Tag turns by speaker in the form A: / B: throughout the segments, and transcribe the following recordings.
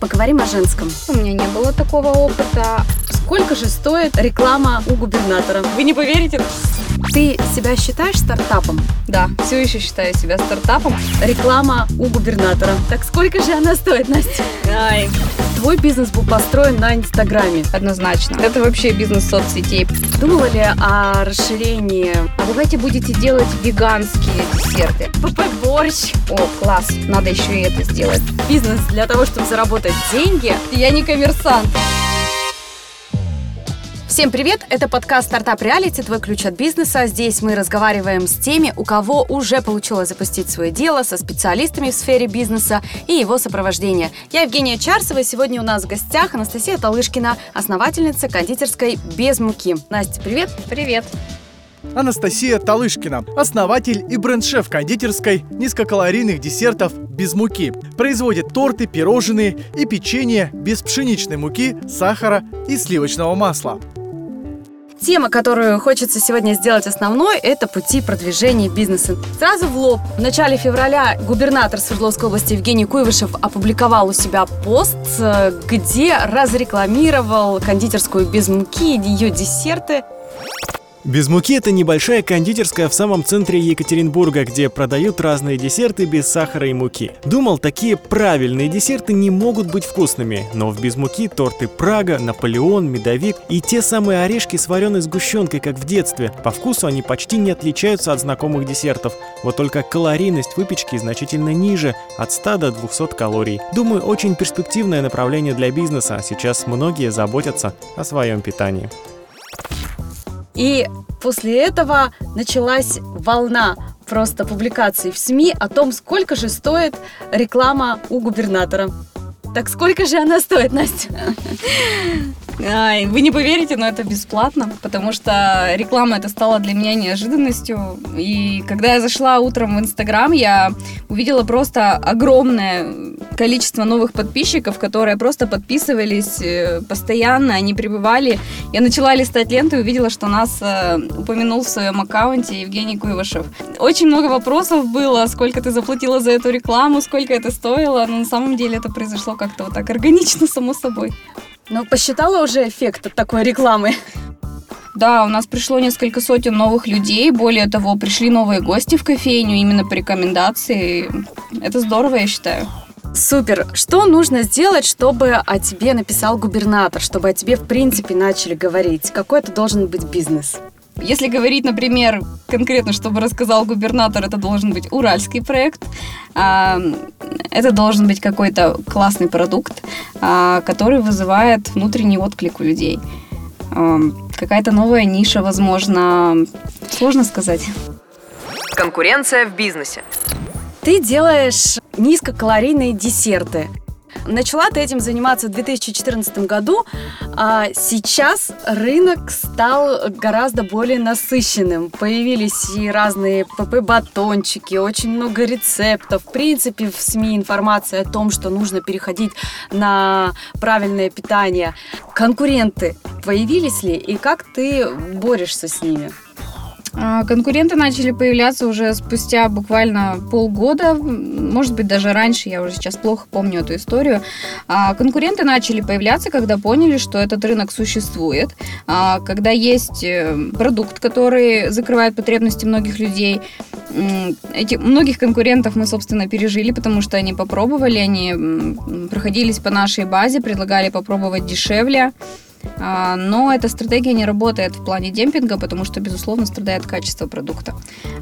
A: поговорим о женском.
B: У меня не было такого опыта.
A: Сколько же стоит реклама у губернатора?
B: Вы не поверите?
A: Ты себя считаешь стартапом?
B: Да, все еще считаю себя стартапом.
A: Реклама у губернатора. Так сколько же она стоит, Настя?
B: Ай.
A: Твой бизнес был построен на Инстаграме.
B: Однозначно. Это вообще бизнес соцсетей.
A: Думала ли о расширении?
B: А давайте будете делать веганские десерты.
A: ПП-борщ.
B: О, класс, надо еще и это сделать.
A: Бизнес для того, чтобы заработать деньги.
B: Я не коммерсант.
A: Всем привет! Это подкаст «Стартап Реалити», твой ключ от бизнеса. Здесь мы разговариваем с теми, у кого уже получилось запустить свое дело, со специалистами в сфере бизнеса и его сопровождения. Я Евгения Чарсова, и сегодня у нас в гостях Анастасия Талышкина, основательница кондитерской «Без муки». Настя, привет!
B: Привет!
C: Анастасия Талышкина, основатель и бренд-шеф кондитерской низкокалорийных десертов без муки. Производит торты, пирожные и печенье без пшеничной муки, сахара и сливочного масла.
A: Тема, которую хочется сегодня сделать основной, это пути продвижения бизнеса. Сразу в лоб. В начале февраля губернатор Свердловской области Евгений Куйвышев опубликовал у себя пост, э, где разрекламировал кондитерскую без муки, ее десерты.
D: Без муки это небольшая кондитерская в самом центре Екатеринбурга, где продают разные десерты без сахара и муки. Думал, такие правильные десерты не могут быть вкусными, но в без муки торты Прага, Наполеон, Медовик и те самые орешки с вареной сгущенкой, как в детстве. По вкусу они почти не отличаются от знакомых десертов, вот только калорийность выпечки значительно ниже, от 100 до 200 калорий. Думаю, очень перспективное направление для бизнеса, сейчас многие заботятся о своем питании.
A: И после этого началась волна просто публикаций в СМИ о том, сколько же стоит реклама у губернатора. Так сколько же она стоит, Настя?
B: Ай, вы не поверите, но это бесплатно, потому что реклама это стала для меня неожиданностью. И когда я зашла утром в Инстаграм, я увидела просто огромное количество новых подписчиков, которые просто подписывались э, постоянно, они пребывали. Я начала листать ленту и увидела, что нас э, упомянул в своем аккаунте Евгений Куйвашев. Очень много вопросов было, сколько ты заплатила за эту рекламу, сколько это стоило, но на самом деле это произошло как-то вот так органично, само собой.
A: Ну, посчитала уже эффект от такой рекламы?
B: Да, у нас пришло несколько сотен новых людей. Более того, пришли новые гости в кофейню именно по рекомендации. Это здорово, я считаю.
A: Супер. Что нужно сделать, чтобы о тебе написал губернатор, чтобы о тебе, в принципе, начали говорить? Какой это должен быть бизнес?
B: Если говорить, например, конкретно, чтобы рассказал губернатор, это должен быть уральский проект. А, это должен быть какой-то классный продукт, а, который вызывает внутренний отклик у людей. А, какая-то новая ниша, возможно, сложно сказать.
A: Конкуренция в бизнесе. Ты делаешь низкокалорийные десерты. Начала ты этим заниматься в 2014 году, а сейчас рынок стал гораздо более насыщенным. Появились и разные ПП-батончики, очень много рецептов. В принципе, в СМИ информация о том, что нужно переходить на правильное питание. Конкуренты появились ли и как ты борешься с ними?
B: А, конкуренты начали появляться уже спустя буквально полгода, может быть, даже раньше, я уже сейчас плохо помню эту историю. А, конкуренты начали появляться, когда поняли, что этот рынок существует, а, когда есть э, продукт, который закрывает потребности многих людей. Эти, многих конкурентов мы, собственно, пережили, потому что они попробовали, они проходились по нашей базе, предлагали попробовать дешевле. А, но эта стратегия не работает в плане демпинга, потому что, безусловно, страдает качество продукта.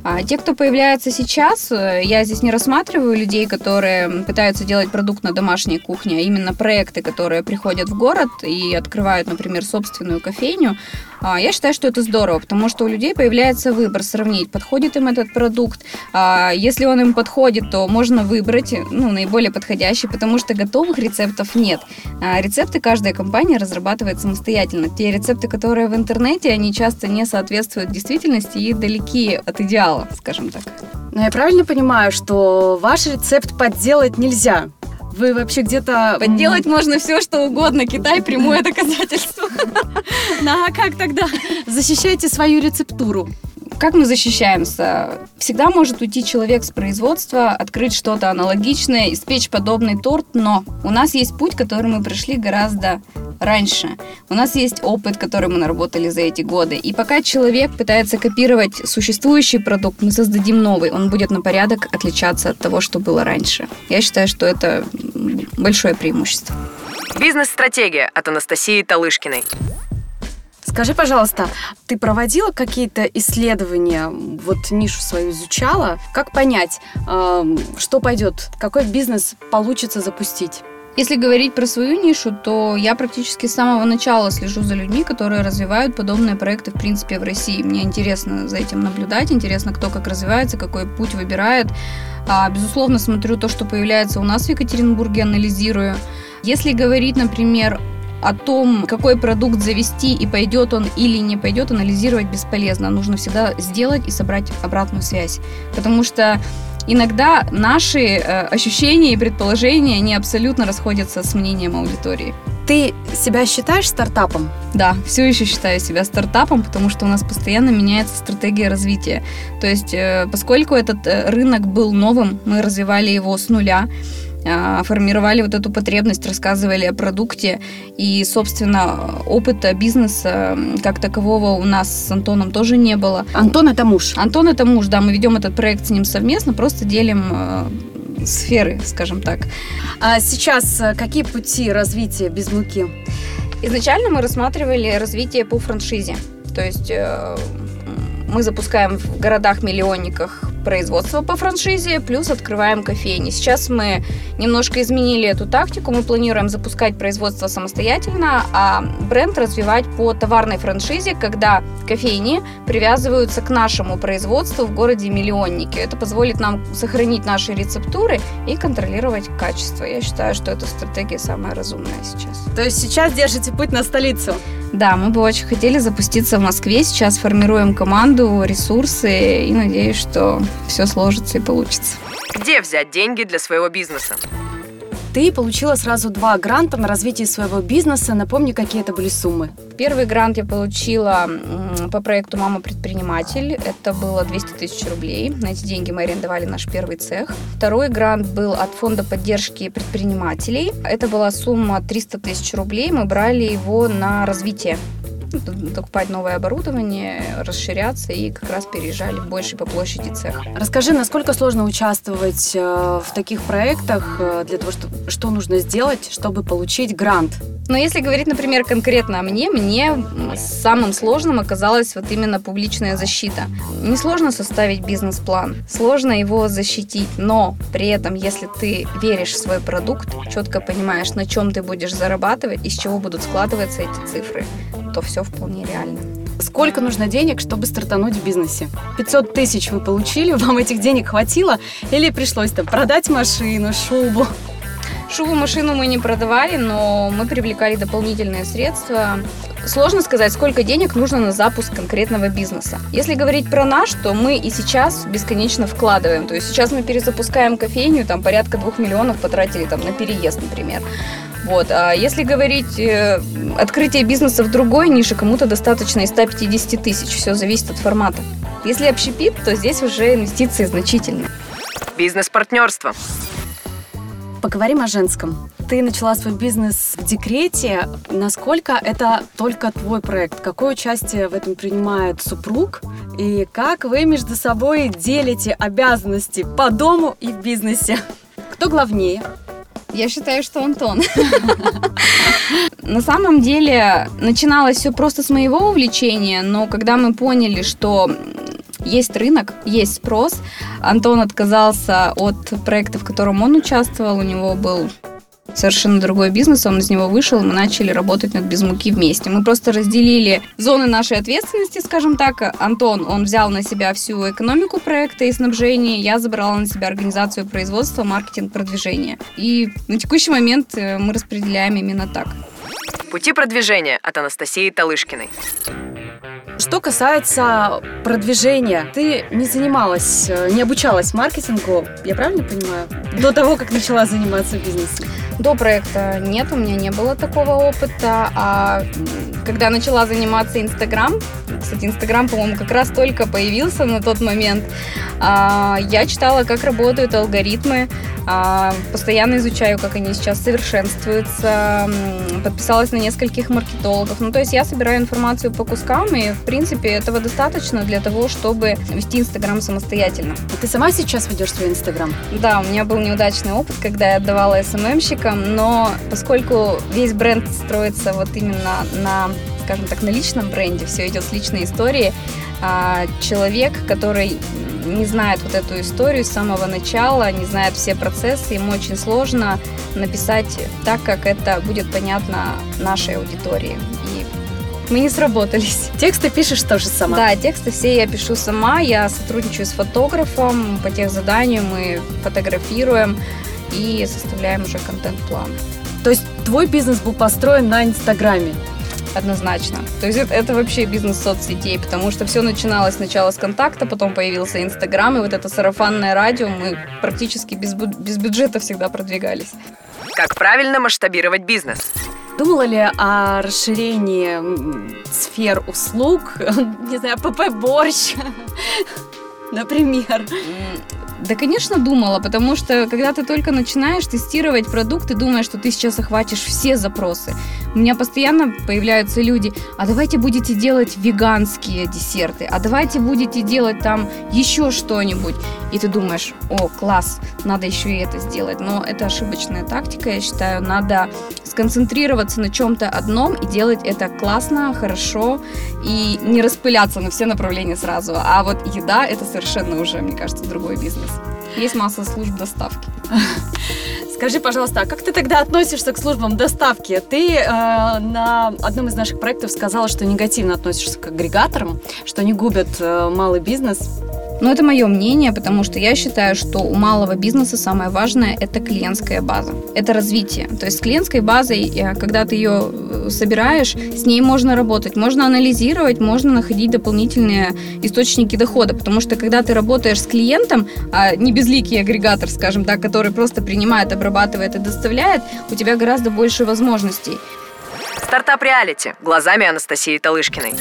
B: А те, кто появляется сейчас, э, я здесь не рассматриваю людей, которые пытаются делать продукт на домашней кухне, а именно проекты, которые приходят в город и открывают, например, собственную кофейню. А, я считаю, что это здорово, потому что у людей появляется выбор сравнить, подходит им этот продукт. А, если он им подходит, то можно выбрать ну, наиболее подходящий, потому что готовых рецептов нет. Рецепты каждая компания разрабатывает самостоятельно. Те рецепты, которые в интернете, они часто не соответствуют действительности и далеки от идеала, скажем так.
A: Но я правильно понимаю, что ваш рецепт подделать нельзя? Вы вообще где-то...
B: Подделать можно все, что угодно. Китай прямое доказательство.
A: Ну а как тогда защищаете свою рецептуру?
B: Как мы защищаемся? Всегда может уйти человек с производства, открыть что-то аналогичное, испечь подобный торт, но у нас есть путь, который мы прошли гораздо раньше. У нас есть опыт, который мы наработали за эти годы. И пока человек пытается копировать существующий продукт, мы создадим новый. Он будет на порядок отличаться от того, что было раньше. Я считаю, что это большое преимущество.
E: Бизнес-стратегия от Анастасии Талышкиной.
A: Скажи, пожалуйста, ты проводила какие-то исследования, вот нишу свою изучала? Как понять, что пойдет, какой бизнес получится запустить?
B: Если говорить про свою нишу, то я практически с самого начала слежу за людьми, которые развивают подобные проекты, в принципе, в России. Мне интересно за этим наблюдать, интересно, кто как развивается, какой путь выбирает. А, безусловно, смотрю то, что появляется у нас в Екатеринбурге, анализирую. Если говорить, например, о том, какой продукт завести и пойдет он или не пойдет, анализировать бесполезно. Нужно всегда сделать и собрать обратную связь. Потому что иногда наши э, ощущения и предположения не абсолютно расходятся с мнением аудитории.
A: Ты себя считаешь стартапом?
B: Да, все еще считаю себя стартапом, потому что у нас постоянно меняется стратегия развития. То есть, э, поскольку этот э, рынок был новым, мы развивали его с нуля, формировали вот эту потребность, рассказывали о продукте. И, собственно, опыта бизнеса как такового у нас с Антоном тоже не было.
A: Антон это муж?
B: Антон это муж, да. Мы ведем этот проект с ним совместно, просто делим э, сферы, скажем так.
A: А сейчас э, какие пути развития без муки?
B: Изначально мы рассматривали развитие по франшизе. То есть э, мы запускаем в городах-миллионниках производство по франшизе, плюс открываем кофейни. Сейчас мы немножко изменили эту тактику. Мы планируем запускать производство самостоятельно, а бренд развивать по товарной франшизе, когда кофейни привязываются к нашему производству в городе Миллионники. Это позволит нам сохранить наши рецептуры и контролировать качество. Я считаю, что эта стратегия самая разумная сейчас.
A: То есть сейчас держите путь на столицу?
B: Да, мы бы очень хотели запуститься в Москве. Сейчас формируем команду, ресурсы и надеюсь, что все сложится и получится.
E: Где взять деньги для своего бизнеса?
A: Ты получила сразу два гранта на развитие своего бизнеса. Напомни, какие это были суммы.
B: Первый грант я получила по проекту «Мама предприниматель». Это было 200 тысяч рублей. На эти деньги мы арендовали наш первый цех. Второй грант был от фонда поддержки предпринимателей. Это была сумма 300 тысяч рублей. Мы брали его на развитие покупать новое оборудование, расширяться и как раз переезжали в больший по площади цех.
A: Расскажи, насколько сложно участвовать э, в таких проектах э, для того, что, что нужно сделать, чтобы получить грант?
B: Но если говорить, например, конкретно о мне, мне самым сложным оказалась вот именно публичная защита. Несложно составить бизнес-план, сложно его защитить, но при этом, если ты веришь в свой продукт, четко понимаешь, на чем ты будешь зарабатывать, из чего будут складываться эти цифры, то все вполне реально.
A: Сколько нужно денег, чтобы стартануть в бизнесе? 500 тысяч вы получили, вам этих денег хватило? Или пришлось там продать машину, шубу?
B: Шубу машину мы не продавали, но мы привлекали дополнительные средства. Сложно сказать, сколько денег нужно на запуск конкретного бизнеса. Если говорить про наш, то мы и сейчас бесконечно вкладываем. То есть сейчас мы перезапускаем кофейню, там порядка двух миллионов потратили там на переезд, например. Вот. А если говорить э, открытие бизнеса в другой нише, кому-то достаточно и 150 тысяч. Все зависит от формата. Если общепит, то здесь уже инвестиции значительные.
E: Бизнес-партнерство.
A: Поговорим о женском. Ты начала свой бизнес в декрете. Насколько это только твой проект? Какое участие в этом принимает супруг? И как вы между собой делите обязанности по дому и в бизнесе? Кто главнее?
B: Я считаю, что Антон. На самом деле начиналось все просто с моего увлечения, но когда мы поняли, что есть рынок, есть спрос. Антон отказался от проекта, в котором он участвовал. У него был совершенно другой бизнес, он из него вышел, мы начали работать над «Без муки» вместе. Мы просто разделили зоны нашей ответственности, скажем так. Антон, он взял на себя всю экономику проекта и снабжение, я забрала на себя организацию производства, маркетинг, продвижение. И на текущий момент э, мы распределяем именно так.
E: Пути продвижения от Анастасии Талышкиной.
A: Что касается продвижения, ты не занималась, э, не обучалась маркетингу, я правильно понимаю, до того, как начала заниматься бизнесом?
B: До проекта нет, у меня не было такого опыта. А когда начала заниматься Инстаграм, кстати, Инстаграм, по-моему, как раз только появился на тот момент, а, я читала, как работают алгоритмы, а, постоянно изучаю, как они сейчас совершенствуются, подписалась на нескольких маркетологов. Ну, то есть я собираю информацию по кускам, и, в принципе, этого достаточно для того, чтобы вести Инстаграм самостоятельно.
A: А ты сама сейчас ведешь свой Инстаграм?
B: Да, у меня был неудачный опыт, когда я отдавала СММщикам, но поскольку весь бренд строится вот именно на скажем так, на личном бренде, все идет с личной истории, а человек, который не знает вот эту историю с самого начала, не знает все процессы, ему очень сложно написать так, как это будет понятно нашей аудитории. И мы не сработались.
A: Тексты пишешь тоже сама?
B: Да, тексты все я пишу сама. Я сотрудничаю с фотографом. По тех заданию мы фотографируем и составляем уже контент-план.
A: То есть твой бизнес был построен на Инстаграме?
B: Однозначно. То есть это, это вообще бизнес соцсетей, потому что все начиналось сначала с контакта, потом появился Инстаграм, и вот это сарафанное радио, мы практически без, без бюджета всегда продвигались.
E: Как правильно масштабировать бизнес?
A: Думала ли о расширении сфер услуг, не знаю, ПП-борщ, например?
B: Да, конечно, думала, потому что когда ты только начинаешь тестировать продукт, ты думаешь, что ты сейчас охватишь все запросы. У меня постоянно появляются люди, а давайте будете делать веганские десерты, а давайте будете делать там еще что-нибудь. И ты думаешь, о, класс, надо еще и это сделать. Но это ошибочная тактика, я считаю, надо сконцентрироваться на чем-то одном и делать это классно, хорошо и не распыляться на все направления сразу. А вот еда это совершенно уже, мне кажется, другой бизнес. Есть масса служб доставки.
A: Скажи, пожалуйста, а как ты тогда относишься к службам доставки? Ты э, на одном из наших проектов сказала, что негативно относишься к агрегаторам, что они губят э, малый бизнес.
B: Но это мое мнение, потому что я считаю, что у малого бизнеса самое важное – это клиентская база, это развитие. То есть с клиентской базой, э, когда ты ее э, собираешь, с ней можно работать, можно анализировать, можно находить дополнительные источники дохода, потому что когда ты работаешь с клиентом, а не безликий агрегатор, скажем так, который просто принимает, обрабатывает и доставляет, у тебя гораздо больше возможностей.
E: Стартап реалити глазами Анастасии Талышкиной.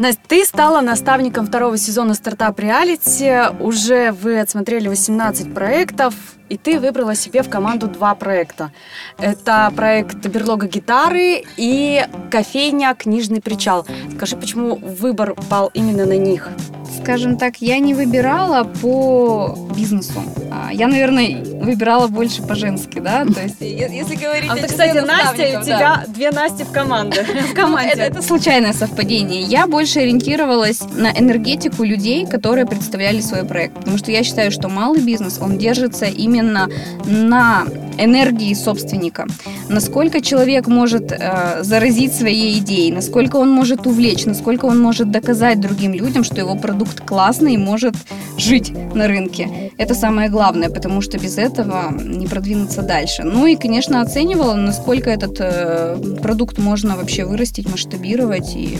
A: Настя, ты стала наставником второго сезона стартап реалити. Уже вы отсмотрели 18 проектов, и ты выбрала себе в команду два проекта. Это проект «Берлога гитары» и кофейня «Книжный причал». Скажи, почему выбор пал именно на них?
B: Скажем так, я не выбирала по бизнесу. А, я, наверное, выбирала больше по-женски, да, то есть,
A: если говорить... А ты, кстати, Настя, у тебя две Насти в команде. В команде.
B: Это, это случайное совпадение. Я больше ориентировалась на энергетику людей, которые представляли свой проект, потому что я считаю, что малый бизнес, он держится именно на энергии собственника. Насколько человек может э, заразить своей идеей, насколько он может увлечь, насколько он может доказать другим людям, что его продукт классный и может жить на рынке. Это самое главное, потому что без этого не продвинуться дальше. Ну и, конечно, оценивала, насколько этот э, продукт можно вообще вырастить, масштабировать и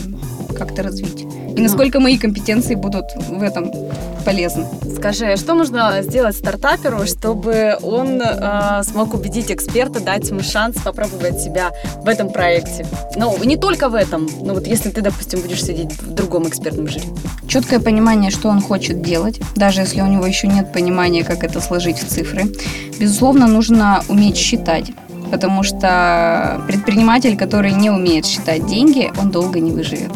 B: как-то развить. И насколько мои компетенции будут в этом полезны.
A: Скажи, что нужно сделать стартаперу, чтобы он э, смог убедить эксперта, дать ему шанс попробовать себя в этом проекте? Ну, не только в этом, но вот если ты, допустим, будешь сидеть в другом экспертном жюри.
B: Четкое понимание, что он хочет делать, даже если у него еще нет понимания, как это сложить в цифры. Безусловно, нужно уметь считать потому что предприниматель, который не умеет считать деньги, он долго не выживет.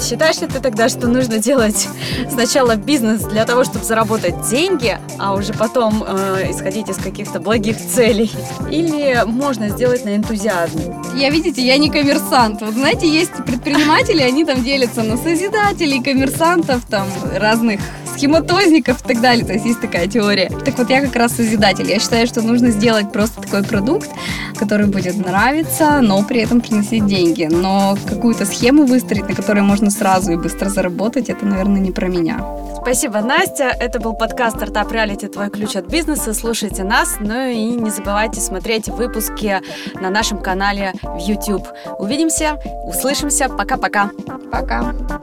A: Считаешь ли ты тогда, что нужно делать сначала бизнес для того, чтобы заработать деньги, а уже потом э, исходить из каких-то благих целей? Или можно сделать на энтузиазме?
B: Я, видите, я не коммерсант. Вот знаете, есть предприниматели, они там делятся на созидателей, коммерсантов, там разных схематозников и так далее. То есть есть такая теория. Так вот, я как раз созидатель. Я считаю, что нужно сделать просто такой продукт, который будет нравиться, но при этом приносить деньги. Но какую-то схему выстроить, на которой можно сразу и быстро заработать, это, наверное, не про меня.
A: Спасибо, Настя. Это был подкаст «Стартап Реалити. Твой ключ от бизнеса». Слушайте нас, ну и не забывайте смотреть выпуски на нашем канале в YouTube. Увидимся, услышимся. Пока-пока.
B: Пока. -пока.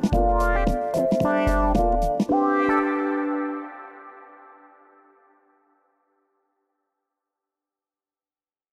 B: Пока.